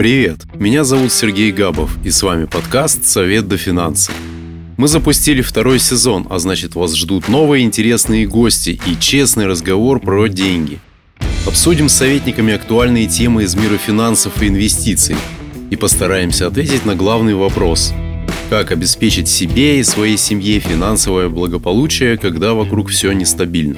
Привет, меня зовут Сергей Габов, и с вами подкаст «Совет до финансов». Мы запустили второй сезон, а значит вас ждут новые интересные гости и честный разговор про деньги. Обсудим с советниками актуальные темы из мира финансов и инвестиций и постараемся ответить на главный вопрос – как обеспечить себе и своей семье финансовое благополучие, когда вокруг все нестабильно.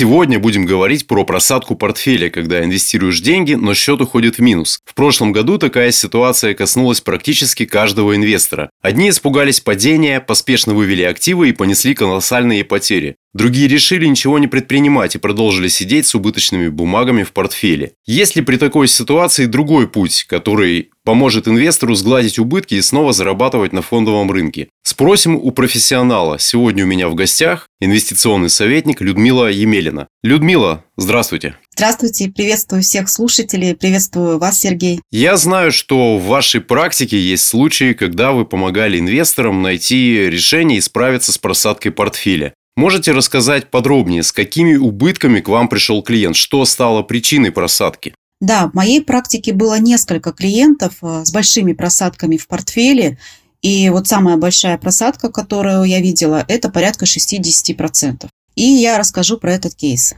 Сегодня будем говорить про просадку портфеля, когда инвестируешь деньги, но счет уходит в минус. В прошлом году такая ситуация коснулась практически каждого инвестора. Одни испугались падения, поспешно вывели активы и понесли колоссальные потери. Другие решили ничего не предпринимать и продолжили сидеть с убыточными бумагами в портфеле. Есть ли при такой ситуации другой путь, который поможет инвестору сгладить убытки и снова зарабатывать на фондовом рынке? Спросим у профессионала. Сегодня у меня в гостях инвестиционный советник Людмила Емелина. Людмила, здравствуйте. Здравствуйте, приветствую всех слушателей, приветствую вас, Сергей. Я знаю, что в вашей практике есть случаи, когда вы помогали инвесторам найти решение и справиться с просадкой портфеля. Можете рассказать подробнее, с какими убытками к вам пришел клиент? Что стало причиной просадки? Да, в моей практике было несколько клиентов э, с большими просадками в портфеле. И вот самая большая просадка, которую я видела, это порядка 60%. И я расскажу про этот кейс.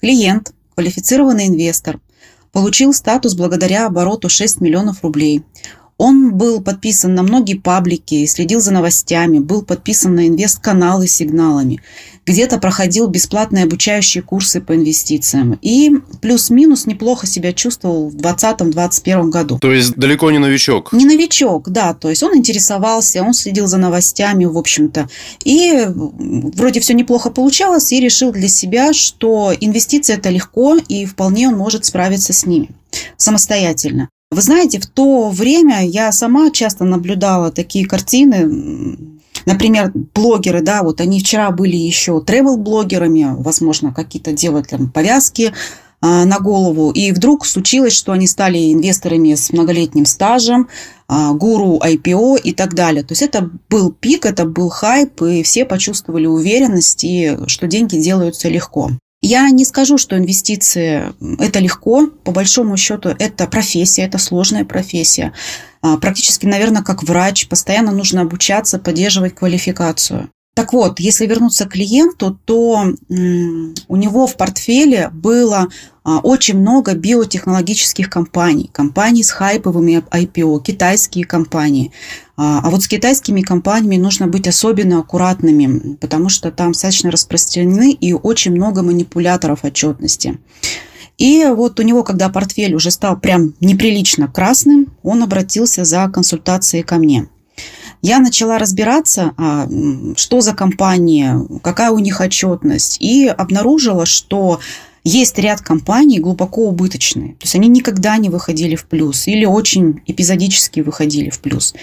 Клиент, квалифицированный инвестор, получил статус благодаря обороту 6 миллионов рублей. Он был подписан на многие паблики, следил за новостями, был подписан на инвест-каналы с сигналами. Где-то проходил бесплатные обучающие курсы по инвестициям. И плюс-минус неплохо себя чувствовал в 2020-2021 году. То есть далеко не новичок? Не новичок, да. То есть он интересовался, он следил за новостями, в общем-то. И вроде все неплохо получалось, и решил для себя, что инвестиции это легко, и вполне он может справиться с ними самостоятельно. Вы знаете, в то время я сама часто наблюдала такие картины, Например, блогеры, да, вот они вчера были еще тревел-блогерами, возможно, какие-то делают там повязки а, на голову, и вдруг случилось, что они стали инвесторами с многолетним стажем, а, гуру IPO и так далее. То есть это был пик, это был хайп, и все почувствовали уверенность, и что деньги делаются легко. Я не скажу, что инвестиции – это легко. По большому счету, это профессия, это сложная профессия. А, практически, наверное, как врач. Постоянно нужно обучаться, поддерживать квалификацию. Так вот, если вернуться к клиенту, то у него в портфеле было а, очень много биотехнологических компаний, компаний с хайповыми IPO, китайские компании. А, а вот с китайскими компаниями нужно быть особенно аккуратными, потому что там достаточно распространены и очень много манипуляторов отчетности. И вот у него, когда портфель уже стал прям неприлично красным, он обратился за консультацией ко мне – я начала разбираться, а, что за компания, какая у них отчетность, и обнаружила, что есть ряд компаний глубоко убыточные. То есть они никогда не выходили в плюс или очень эпизодически выходили в плюс.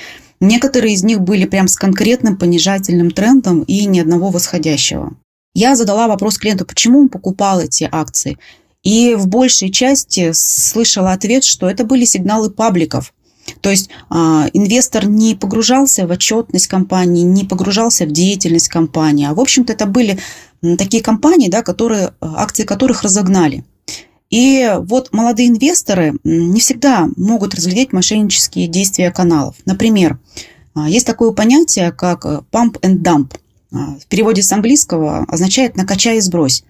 Некоторые из них были прям с конкретным понижательным трендом и ни одного восходящего. Я задала вопрос клиенту, почему он покупал эти акции. И в большей части слышала ответ, что это были сигналы пабликов, то есть а, инвестор не погружался в отчетность компании, не погружался в деятельность компании, а в общем-то это были такие компании, да, которые, акции которых разогнали. И вот молодые инвесторы не всегда могут разглядеть мошеннические действия каналов. Например, а, есть такое понятие, как pump and dump. А, в переводе с английского означает «накачай и сбрось».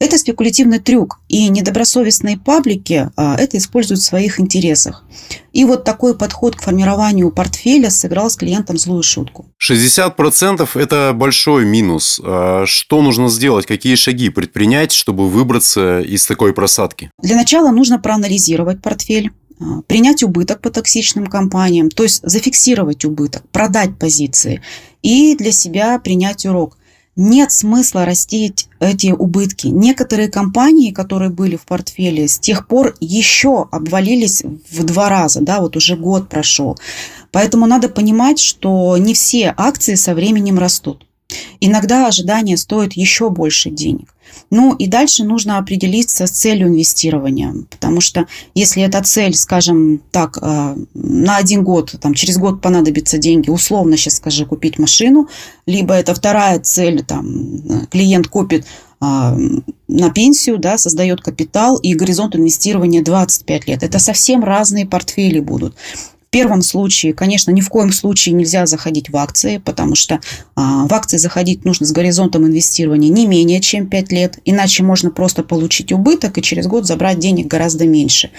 Это спекулятивный трюк, и недобросовестные паблики а, это используют в своих интересах. И вот такой подход к формированию портфеля сыграл с клиентом злую шутку. 60% – это большой минус. А что нужно сделать, какие шаги предпринять, чтобы выбраться из такой просадки? Для начала нужно проанализировать портфель, а, принять убыток по токсичным компаниям, то есть зафиксировать убыток, продать позиции и для себя принять урок нет смысла растить эти убытки. Некоторые компании, которые были в портфеле, с тех пор еще обвалились в два раза, да, вот уже год прошел. Поэтому надо понимать, что не все акции со временем растут. Иногда ожидания стоят еще больше денег. Ну и дальше нужно определиться с целью инвестирования, потому что если эта цель, скажем так, э, на один год, там, через год понадобятся деньги, условно сейчас скажи, купить машину, либо это вторая цель, там, клиент купит на пенсию, да, создает капитал и горизонт инвестирования 25 лет. Это совсем разные портфели будут. Первом случае, конечно, ни в коем случае нельзя заходить в акции, потому что а, в акции заходить нужно с горизонтом инвестирования не менее чем 5 лет, иначе можно просто получить убыток и через год забрать денег гораздо меньше.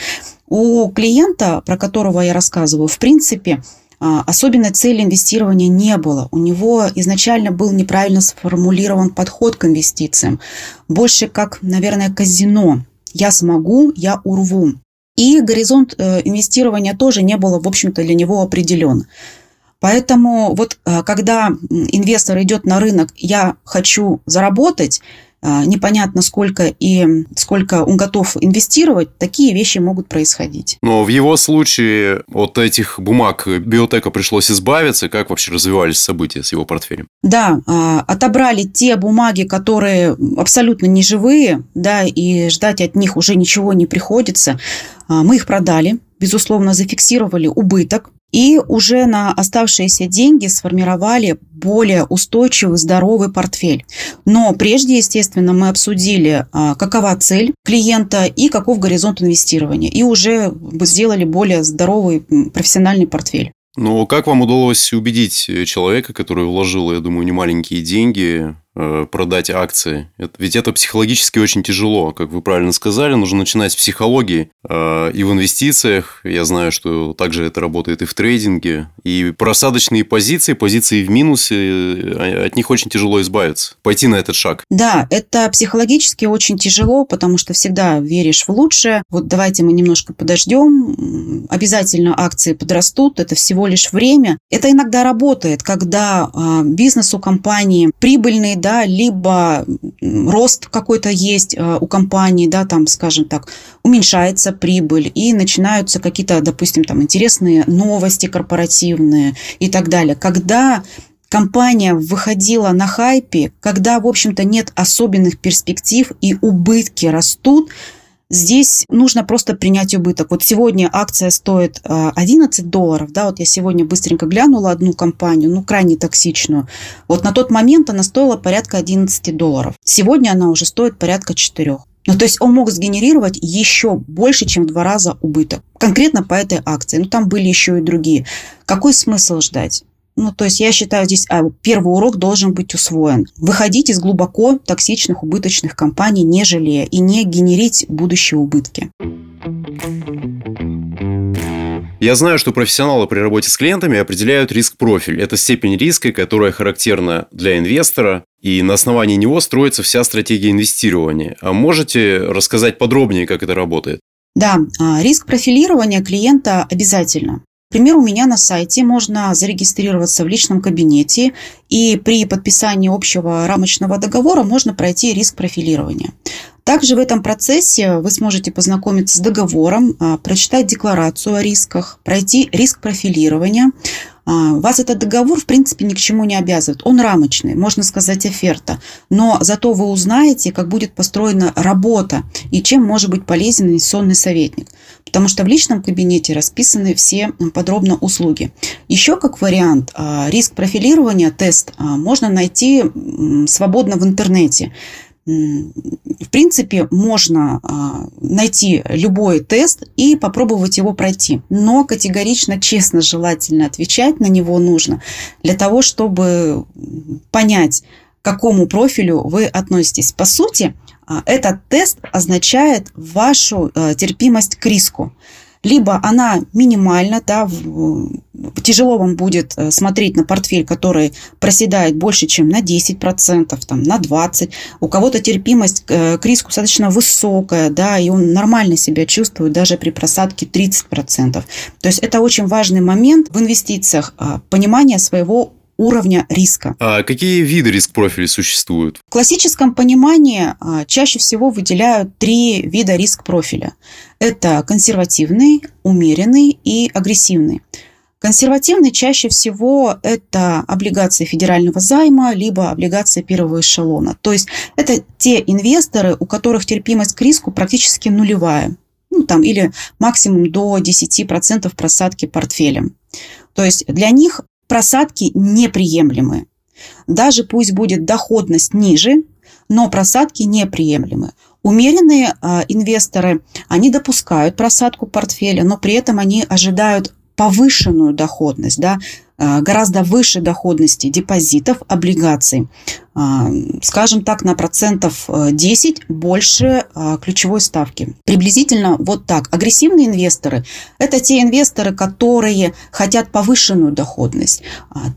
У клиента, про которого я рассказываю, в принципе, а, особенной цели инвестирования не было. У него изначально был неправильно сформулирован подход к инвестициям. Больше как, наверное, казино. Я смогу, я урву. И горизонт э, инвестирования тоже не было, в общем-то, для него определен. Поэтому вот э, когда инвестор идет на рынок, я хочу заработать, непонятно сколько и сколько он готов инвестировать, такие вещи могут происходить. Но в его случае от этих бумаг биотека пришлось избавиться. Как вообще развивались события с его портфелем? Да, а, отобрали те бумаги, которые абсолютно не живые, да, и ждать от них уже ничего не приходится. А, мы их продали, безусловно, зафиксировали убыток, и уже на оставшиеся деньги сформировали более устойчивый, здоровый портфель. Но прежде, естественно, мы обсудили, а, какова цель клиента и каков горизонт инвестирования. И уже сделали более здоровый профессиональный портфель. Но как вам удалось убедить человека, который вложил, я думаю, немаленькие деньги, Э, продать акции. Ведь это психологически очень тяжело, как вы правильно сказали, нужно начинать с психологии э, и в инвестициях. Я знаю, что также это работает и в трейдинге. И просадочные позиции, позиции в минусе, э, от них очень тяжело избавиться, пойти на этот шаг. Да, это психологически очень тяжело, потому что всегда веришь в лучшее. Вот давайте мы немножко подождем, обязательно акции подрастут, это всего лишь время. Это иногда работает, когда э, бизнес у компании прибыльный, да, либо рост какой-то есть э, у компании, да, там, скажем так, уменьшается прибыль, и начинаются какие-то, допустим, там интересные новости корпоративные и так далее. Когда компания выходила на хайпе, когда, в общем-то, нет особенных перспектив и убытки растут, Здесь нужно просто принять убыток. Вот сегодня акция стоит 11 э, долларов, да, вот я сегодня быстренько глянула одну компанию, ну, крайне токсичную. Вот на тот момент она стоила порядка 11 долларов. Сегодня она уже стоит порядка 4. Ну, то есть он мог сгенерировать еще больше, чем в два раза убыток. Конкретно по этой акции. Ну, там были еще и другие. Какой смысл ждать? Ну, то есть я считаю, здесь а, первый урок должен быть усвоен. Выходить из глубоко токсичных, убыточных компаний, не жалея, и не генерить будущие убытки. Я знаю, что профессионалы при работе с клиентами определяют риск-профиль. Это степень риска, которая характерна для инвестора, и на основании него строится вся стратегия инвестирования. А можете рассказать подробнее, как это работает? Да, а, риск профилирования клиента обязательно. Например, у меня на сайте можно зарегистрироваться в личном кабинете, и при подписании общего рамочного договора можно пройти риск профилирования. Также в этом процессе вы сможете познакомиться с договором, а, прочитать декларацию о рисках, пройти риск профилирования, вас этот договор, в принципе, ни к чему не обязывает. Он рамочный, можно сказать, оферта. Но зато вы узнаете, как будет построена работа и чем может быть полезен инвестиционный советник. Потому что в личном кабинете расписаны все подробно услуги. Еще как вариант, а, риск профилирования, тест, а, можно найти свободно в интернете в принципе, можно а, найти любой тест и попробовать его пройти. Но категорично, честно, желательно отвечать на него нужно для того, чтобы понять, к какому профилю вы относитесь. По сути, а, этот тест означает вашу э, терпимость к риску либо она минимальна, да, тяжело вам будет э, смотреть на портфель, который проседает больше, чем на 10%, там, на 20%. У кого-то терпимость э, к риску достаточно высокая, да, и он нормально себя чувствует даже при просадке 30%. То есть это очень важный момент в инвестициях, а, понимание своего уровня риска. А какие виды риск-профилей существуют? В классическом понимании а, чаще всего выделяют три вида риск-профиля. Это консервативный, умеренный и агрессивный. Консервативный чаще всего это облигации федерального займа, либо облигации первого эшелона. То есть это те инвесторы, у которых терпимость к риску практически нулевая. Ну, там, или максимум до 10% просадки портфелем. То есть для них просадки неприемлемы. Даже пусть будет доходность ниже, но просадки неприемлемы. Умеренные э, инвесторы, они допускают просадку портфеля, но при этом они ожидают повышенную доходность, да, Э, гораздо выше доходности депозитов, облигаций. А, скажем так, на процентов 10 э, больше а, ключевой ставки. Приблизительно вот так. Агрессивные инвесторы – это те инвесторы, которые хотят повышенную доходность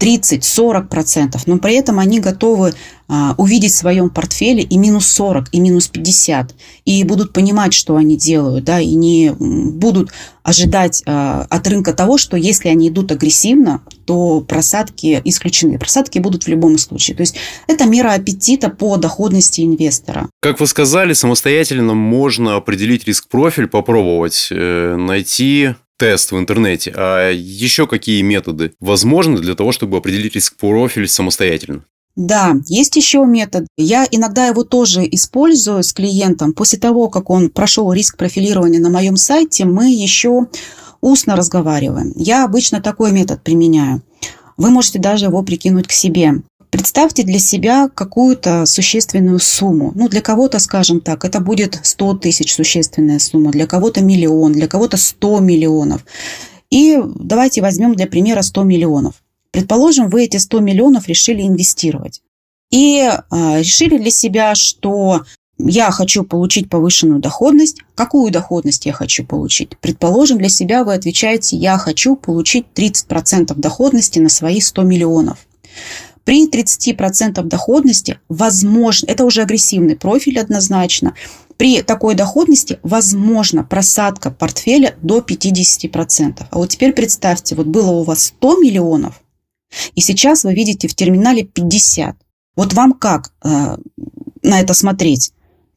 30-40%, но при этом они готовы а, увидеть в своем портфеле и минус 40, и минус 50, и будут понимать, что они делают, да, и не будут ожидать от рынка того, что если они идут агрессивно, то просадки исключены. Просадки будут в любом случае. То есть это мера аппетита по доходности инвестора. Как вы сказали, самостоятельно можно определить риск-профиль, попробовать э, найти тест в интернете. А еще какие методы возможны для того, чтобы определить риск-профиль самостоятельно? Да, есть еще метод. Я иногда его тоже использую с клиентом. После того, как он прошел риск профилирования на моем сайте, мы еще устно разговариваем. Я обычно такой метод применяю. Вы можете даже его прикинуть к себе. Представьте для себя какую-то существенную сумму. Ну, для кого-то, скажем так, это будет 100 тысяч существенная сумма, для кого-то миллион, для кого-то 100 миллионов. И давайте возьмем для примера 100 миллионов. Предположим, вы эти 100 миллионов решили инвестировать. И э, решили для себя, что я хочу получить повышенную доходность. Какую доходность я хочу получить? Предположим, для себя вы отвечаете, я хочу получить 30% доходности на свои 100 миллионов. При 30% доходности возможно, это уже агрессивный профиль однозначно, при такой доходности возможно просадка портфеля до 50%. А вот теперь представьте, вот было у вас 100 миллионов, и сейчас вы видите в терминале 50. Вот вам как э, на это смотреть?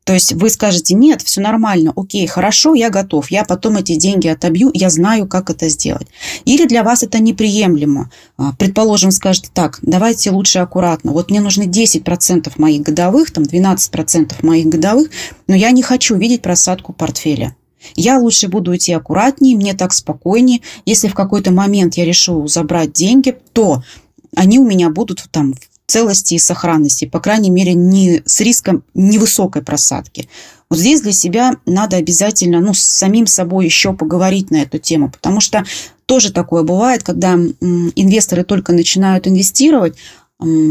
То есть вы скажете, нет, все нормально, окей, хорошо, я готов, я потом эти деньги отобью, я знаю, как это сделать. Или для вас это неприемлемо. А, предположим, скажете, так, давайте лучше аккуратно. Вот мне нужны 10% моих годовых, там 12% моих годовых, но я не хочу видеть просадку портфеля. Я лучше буду идти аккуратнее, мне так спокойнее. Если в какой-то момент я решу забрать деньги, то они у меня будут там целости и сохранности, по крайней мере, не с риском невысокой просадки. Вот здесь для себя надо обязательно ну, с самим собой еще поговорить на эту тему, потому что тоже такое бывает, когда инвесторы только начинают инвестировать,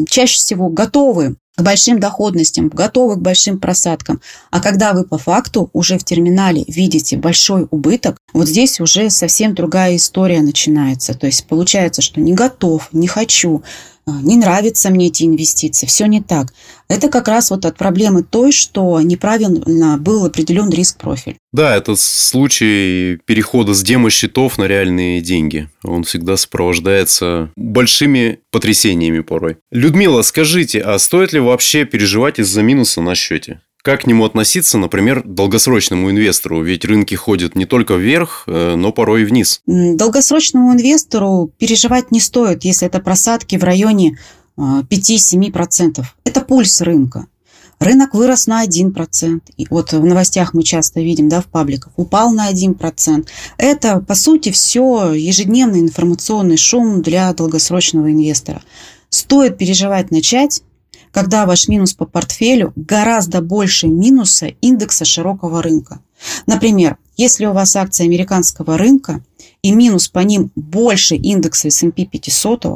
чаще всего готовы к большим доходностям, готовы к большим просадкам. А когда вы по факту уже в терминале видите большой убыток, вот здесь уже совсем другая история начинается. То есть получается, что не готов, не хочу, не нравятся мне эти инвестиции, все не так. Это как раз вот от проблемы той, что неправильно был определен риск-профиль. Да, это случай перехода с демо-счетов на реальные деньги. Он всегда сопровождается большими потрясениями порой. Людмила, скажите, а стоит ли вообще переживать из-за минуса на счете? Как к нему относиться, например, долгосрочному инвестору? Ведь рынки ходят не только вверх, э, но порой и вниз. Долгосрочному инвестору переживать не стоит, если это просадки в районе 5-7%. Э, это пульс рынка. Рынок вырос на 1%. И вот в новостях мы часто видим, да, в пабликах, упал на 1%. Это, по сути, все ежедневный информационный шум для долгосрочного инвестора. Стоит переживать начать, когда ваш минус по портфелю гораздо больше минуса индекса широкого рынка. Например, если у вас акции американского рынка и минус по ним больше индекса S&P 500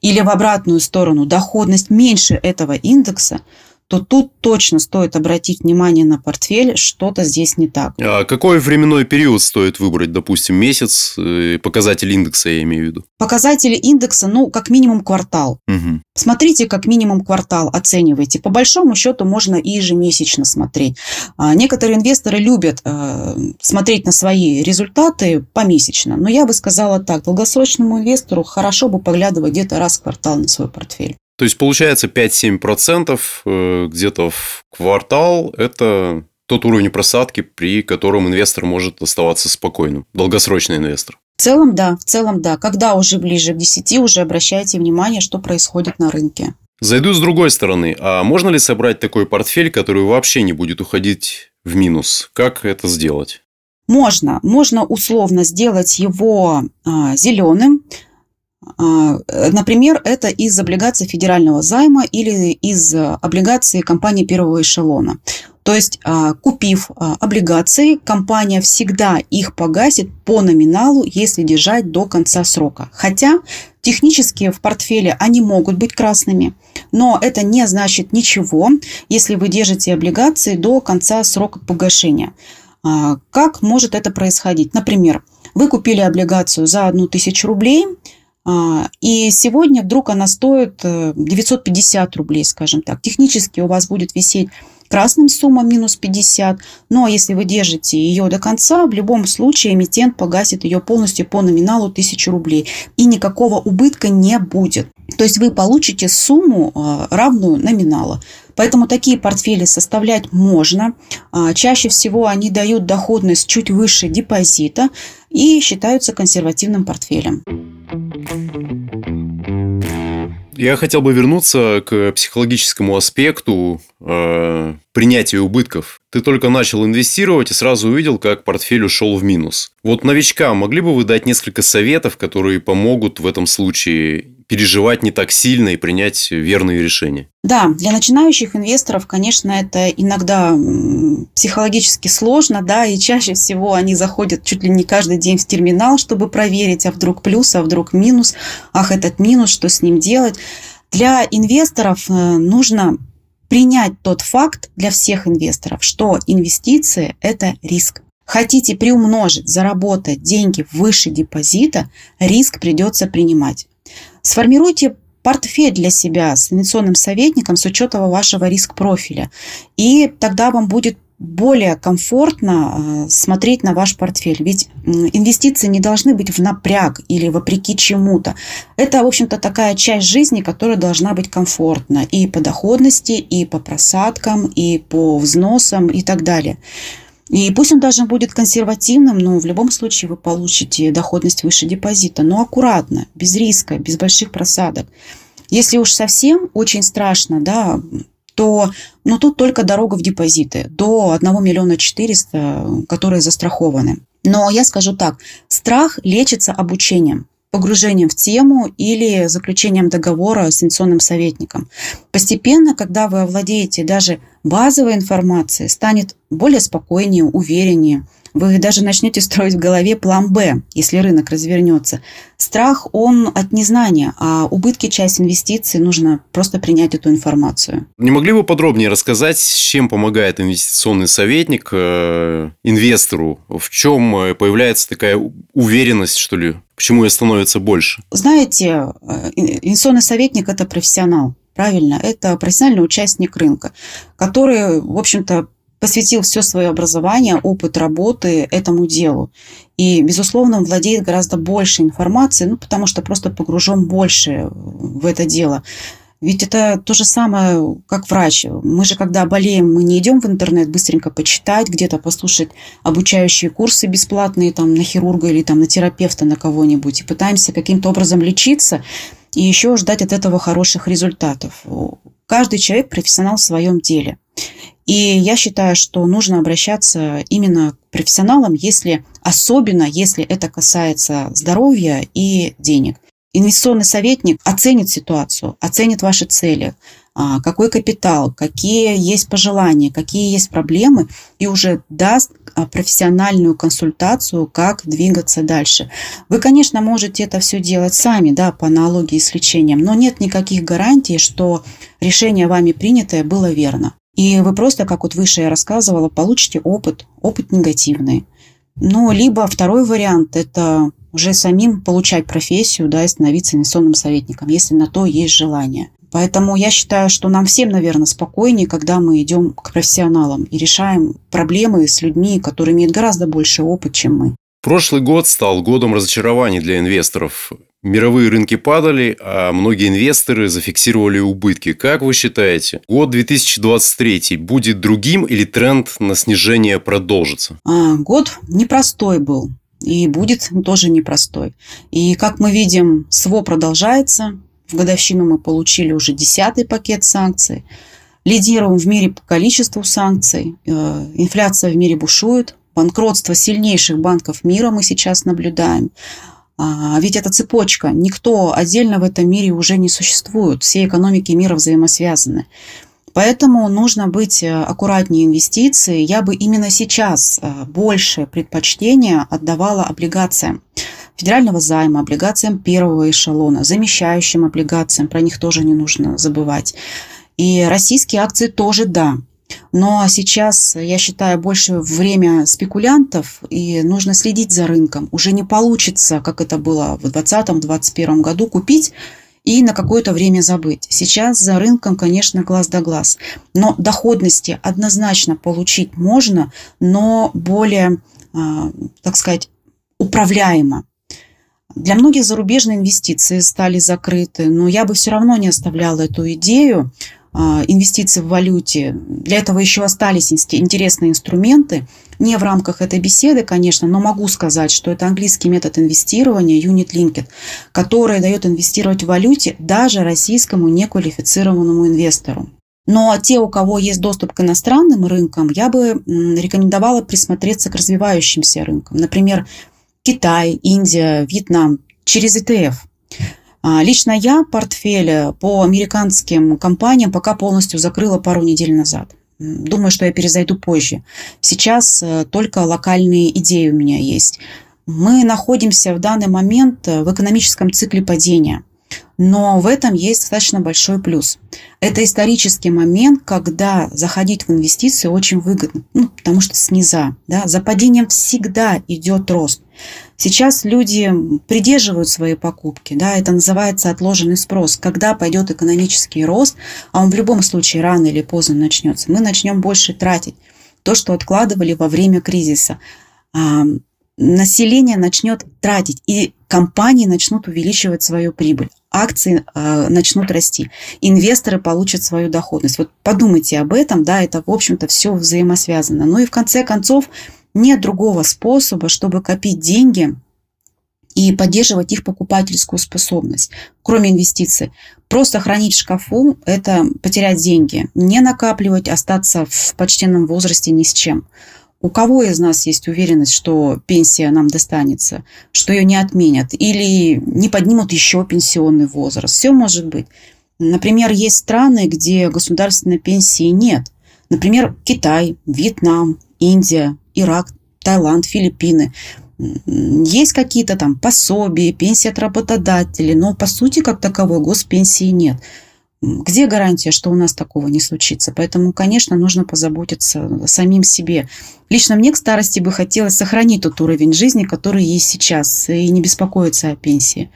или в обратную сторону доходность меньше этого индекса, то тут точно стоит обратить внимание на портфель, что-то здесь не так. А какой временной период стоит выбрать, допустим, месяц, э, показатель индекса я имею в виду? Показатели индекса, ну, как минимум квартал. Угу. Смотрите, как минимум квартал, оценивайте. По большому счету можно и ежемесячно смотреть. А некоторые инвесторы любят э, смотреть на свои результаты помесячно, но я бы сказала так, долгосрочному инвестору хорошо бы поглядывать где-то раз в квартал на свой портфель. То есть получается 5-7% э, где-то в квартал – это тот уровень просадки, при котором инвестор может оставаться спокойным, долгосрочный инвестор. В целом, да, в целом, да. Когда уже ближе к 10, уже обращайте внимание, что происходит на рынке. Зайду с другой стороны. А можно ли собрать такой портфель, который вообще не будет уходить в минус? Как это сделать? Можно. Можно условно сделать его а, зеленым, например, это из облигаций федерального займа или из облигаций компании первого эшелона. То есть, а, купив а, облигации, компания всегда их погасит по номиналу, если держать до конца срока. Хотя технически в портфеле они могут быть красными, но это не значит ничего, если вы держите облигации до конца срока погашения. А, как может это происходить? Например, вы купили облигацию за 1000 рублей, и сегодня вдруг она стоит 950 э, рублей, скажем так. Технически у вас будет висеть красным сумма минус 50. Но если вы держите ее до конца, в любом случае эмитент погасит ее полностью по номиналу 1000 рублей. И никакого убытка не будет. То есть вы получите сумму а, равную номиналу. Поэтому такие портфели составлять можно. А, чаще всего они дают доходность чуть выше депозита и считаются консервативным портфелем. Я хотел бы вернуться к психологическому аспекту э, принятия убытков. Ты только начал инвестировать и сразу увидел, как портфель ушел в минус. Вот новичкам могли бы вы дать несколько советов, которые помогут в этом случае переживать не так сильно и принять верные решения? Да, для начинающих инвесторов, конечно, это иногда психологически сложно, да, и чаще всего они заходят чуть ли не каждый день в терминал, чтобы проверить, а вдруг плюс, а вдруг минус, ах, этот минус, что с ним делать. Для инвесторов э, нужно принять тот факт для всех инвесторов, что инвестиции – это риск. Хотите приумножить, заработать деньги выше депозита, риск придется принимать. Сформируйте портфель для себя с инвестиционным советником с учетом вашего риск-профиля. И тогда вам будет более комфортно э, смотреть на ваш портфель. Ведь инвестиции не должны быть в напряг или вопреки чему-то. Это, в общем-то, такая часть жизни, которая должна быть комфортна и по доходности, и по просадкам, и по взносам и так далее. И пусть он даже будет консервативным, но в любом случае вы получите доходность выше депозита. Но аккуратно, без риска, без больших просадок. Если уж совсем очень страшно, да, то ну, тут только дорога в депозиты до 1 миллиона 400, которые застрахованы. Но я скажу так, страх лечится обучением погружением в тему или заключением договора с инвестиционным советником. Постепенно, когда вы овладеете даже базовой информацией, станет более спокойнее, увереннее. Вы даже начнете строить в голове план «Б», если рынок развернется. Страх, он от незнания, а убытки часть инвестиций нужно просто принять эту информацию. Не могли бы подробнее рассказать, с чем помогает инвестиционный советник э, инвестору? В чем э, появляется такая уверенность, что ли? Почему ее становится больше? Знаете, э, инвестиционный советник – это профессионал. Правильно, это профессиональный участник рынка, который, в общем-то, посвятил все свое образование, опыт работы этому делу. И, безусловно, он владеет гораздо больше информации, ну, потому что просто погружен больше в это дело. Ведь это то же самое, как врач. Мы же, когда болеем, мы не идем в интернет быстренько почитать, где-то послушать обучающие курсы бесплатные там, на хирурга или там, на терапевта, на кого-нибудь, и пытаемся каким-то образом лечиться и еще ждать от этого хороших результатов. Каждый человек профессионал в своем деле. И я считаю, что нужно обращаться именно к профессионалам, если, особенно если это касается здоровья и денег. Инвестиционный советник оценит ситуацию, оценит ваши цели, какой капитал, какие есть пожелания, какие есть проблемы, и уже даст а, профессиональную консультацию, как двигаться дальше. Вы, конечно, можете это все делать сами, да, по аналогии с лечением, но нет никаких гарантий, что решение вами принятое было верно. И вы просто, как вот выше я рассказывала, получите опыт, опыт негативный. Ну, либо второй вариант – это уже самим получать профессию, да, и становиться инвестиционным советником, если на то есть желание. Поэтому я считаю, что нам всем, наверное, спокойнее, когда мы идем к профессионалам и решаем проблемы с людьми, которые имеют гораздо больше опыт, чем мы. Прошлый год стал годом разочарований для инвесторов. Мировые рынки падали, а многие инвесторы зафиксировали убытки. Как вы считаете, год 2023 будет другим или тренд на снижение продолжится? А, год непростой был и будет тоже непростой. И как мы видим, СВО продолжается. В годовщину мы получили уже десятый пакет санкций. Лидируем в мире по количеству санкций. Э, инфляция в мире бушует. Банкротство сильнейших банков мира мы сейчас наблюдаем. А, ведь это цепочка. Никто отдельно в этом мире уже не существует. Все экономики мира взаимосвязаны. Поэтому нужно быть э, аккуратнее инвестиции. Я бы именно сейчас э, больше предпочтения отдавала облигациям федерального займа, облигациям первого эшелона, замещающим облигациям, про них тоже не нужно забывать. И российские акции тоже да. Но сейчас, я считаю, больше время спекулянтов, и нужно следить за рынком. Уже не получится, как это было в 2020-2021 году, купить и на какое-то время забыть. Сейчас за рынком, конечно, глаз да глаз. Но доходности однозначно получить можно, но более, а, так сказать, управляемо. Для многих зарубежные инвестиции стали закрыты, но я бы все равно не оставляла эту идею а, инвестиций в валюте. Для этого еще остались интересные инструменты. Не в рамках этой беседы, конечно, но могу сказать, что это английский метод инвестирования Unit Linked, который дает инвестировать в валюте даже российскому неквалифицированному инвестору. Но те, у кого есть доступ к иностранным рынкам, я бы рекомендовала присмотреться к развивающимся рынкам. Например, Китай, Индия, Вьетнам через ETF. А, лично я портфель по американским компаниям пока полностью закрыла пару недель назад. Думаю, что я перезайду позже. Сейчас э, только локальные идеи у меня есть. Мы находимся в данный момент в экономическом цикле падения – но в этом есть достаточно большой плюс. Это исторический момент, когда заходить в инвестиции очень выгодно, ну, потому что сниза. Да, за падением всегда идет рост. Сейчас люди придерживают свои покупки, да, это называется отложенный спрос. Когда пойдет экономический рост, а он в любом случае рано или поздно начнется, мы начнем больше тратить то, что откладывали во время кризиса население начнет тратить, и компании начнут увеличивать свою прибыль, акции э, начнут расти, инвесторы получат свою доходность. Вот подумайте об этом, да, это, в общем-то, все взаимосвязано. Ну и в конце концов, нет другого способа, чтобы копить деньги и поддерживать их покупательскую способность, кроме инвестиций. Просто хранить в шкафу – это потерять деньги, не накапливать, остаться в почтенном возрасте ни с чем. У кого из нас есть уверенность, что пенсия нам достанется, что ее не отменят или не поднимут еще пенсионный возраст? Все может быть. Например, есть страны, где государственной пенсии нет. Например, Китай, Вьетнам, Индия, Ирак, Таиланд, Филиппины. Есть какие-то там пособия, пенсии от работодателей, но по сути как таковой госпенсии нет. Где гарантия, что у нас такого не случится? Поэтому, конечно, нужно позаботиться самим себе. Лично мне к старости бы хотелось сохранить тот уровень жизни, который есть сейчас, и не беспокоиться о пенсии.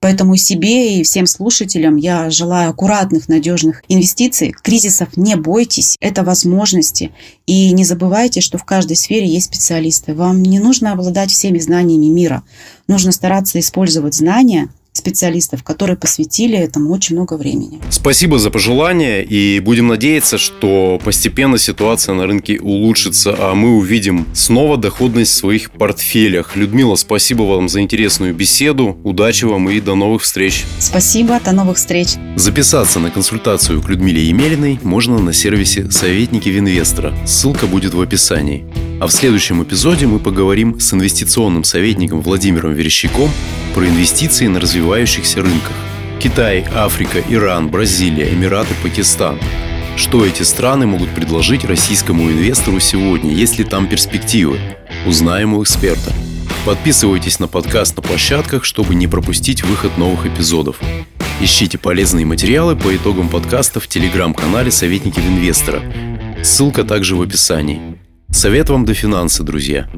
Поэтому и себе, и всем слушателям я желаю аккуратных, надежных инвестиций. Кризисов не бойтесь, это возможности. И не забывайте, что в каждой сфере есть специалисты. Вам не нужно обладать всеми знаниями мира. Нужно стараться использовать знания – специалистов, которые посвятили этому очень много времени. Спасибо за пожелания и будем надеяться, что постепенно ситуация на рынке улучшится, а мы увидим снова доходность в своих портфелях. Людмила, спасибо вам за интересную беседу, удачи вам и до новых встреч. Спасибо, до новых встреч. Записаться на консультацию к Людмиле Емелиной можно на сервисе «Советники Винвестора». Ссылка будет в описании. А в следующем эпизоде мы поговорим с инвестиционным советником Владимиром Верещаком про инвестиции на развивающихся рынках. Китай, Африка, Иран, Бразилия, Эмираты, Пакистан. Что эти страны могут предложить российскому инвестору сегодня, если там перспективы? Узнаем у эксперта. Подписывайтесь на подкаст на площадках, чтобы не пропустить выход новых эпизодов. Ищите полезные материалы по итогам подкаста в телеграм-канале «Советники инвестора». Ссылка также в описании. Совет вам до финансы, друзья.